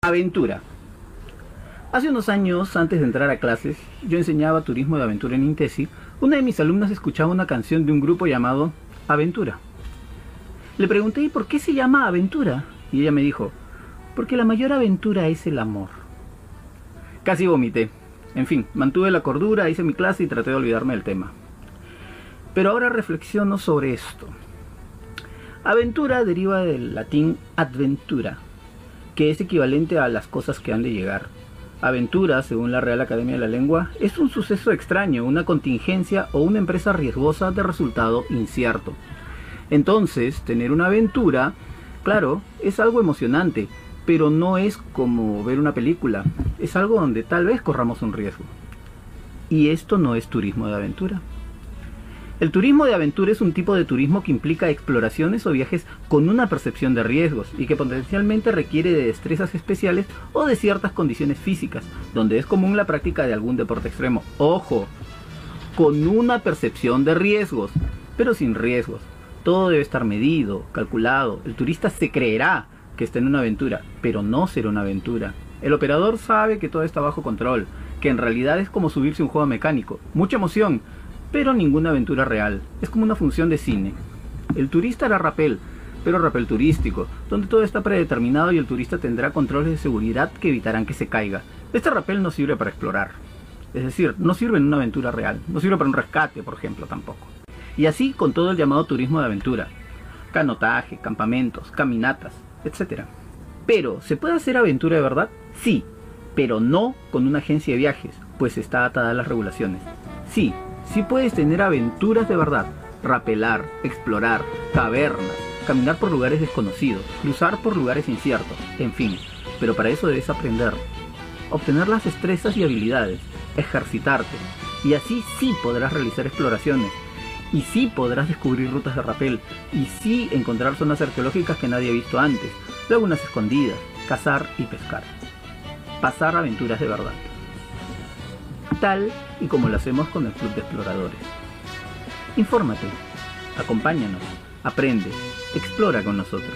Aventura. Hace unos años, antes de entrar a clases, yo enseñaba turismo de aventura en Intesi. Una de mis alumnas escuchaba una canción de un grupo llamado Aventura. Le pregunté, ¿y por qué se llama Aventura? Y ella me dijo, porque la mayor aventura es el amor. Casi vomité. En fin, mantuve la cordura, hice mi clase y traté de olvidarme del tema. Pero ahora reflexiono sobre esto. Aventura deriva del latín adventura, que es equivalente a las cosas que han de llegar. Aventura, según la Real Academia de la Lengua, es un suceso extraño, una contingencia o una empresa riesgosa de resultado incierto. Entonces, tener una aventura, claro, es algo emocionante, pero no es como ver una película, es algo donde tal vez corramos un riesgo. Y esto no es turismo de aventura. El turismo de aventura es un tipo de turismo que implica exploraciones o viajes con una percepción de riesgos y que potencialmente requiere de destrezas especiales o de ciertas condiciones físicas, donde es común la práctica de algún deporte extremo. Ojo, con una percepción de riesgos, pero sin riesgos. Todo debe estar medido, calculado. El turista se creerá que está en una aventura, pero no será una aventura. El operador sabe que todo está bajo control, que en realidad es como subirse un juego mecánico. Mucha emoción, pero ninguna aventura real. Es como una función de cine. El turista hará rapel, pero rapel turístico, donde todo está predeterminado y el turista tendrá controles de seguridad que evitarán que se caiga. Este rapel no sirve para explorar. Es decir, no sirve en una aventura real. No sirve para un rescate, por ejemplo, tampoco. Y así con todo el llamado turismo de aventura. Canotaje, campamentos, caminatas, etc. Pero, ¿se puede hacer aventura de verdad? Sí, pero no con una agencia de viajes, pues está atada a las regulaciones. Sí, Sí puedes tener aventuras de verdad, rapelar, explorar, cavernas, caminar por lugares desconocidos, cruzar por lugares inciertos, en fin, pero para eso debes aprender, obtener las destrezas y habilidades, ejercitarte, y así sí podrás realizar exploraciones, y sí podrás descubrir rutas de rapel, y sí encontrar zonas arqueológicas que nadie ha visto antes, lagunas escondidas, cazar y pescar. Pasar aventuras de verdad tal y como lo hacemos con el Club de Exploradores. Infórmate, acompáñanos, aprende, explora con nosotros.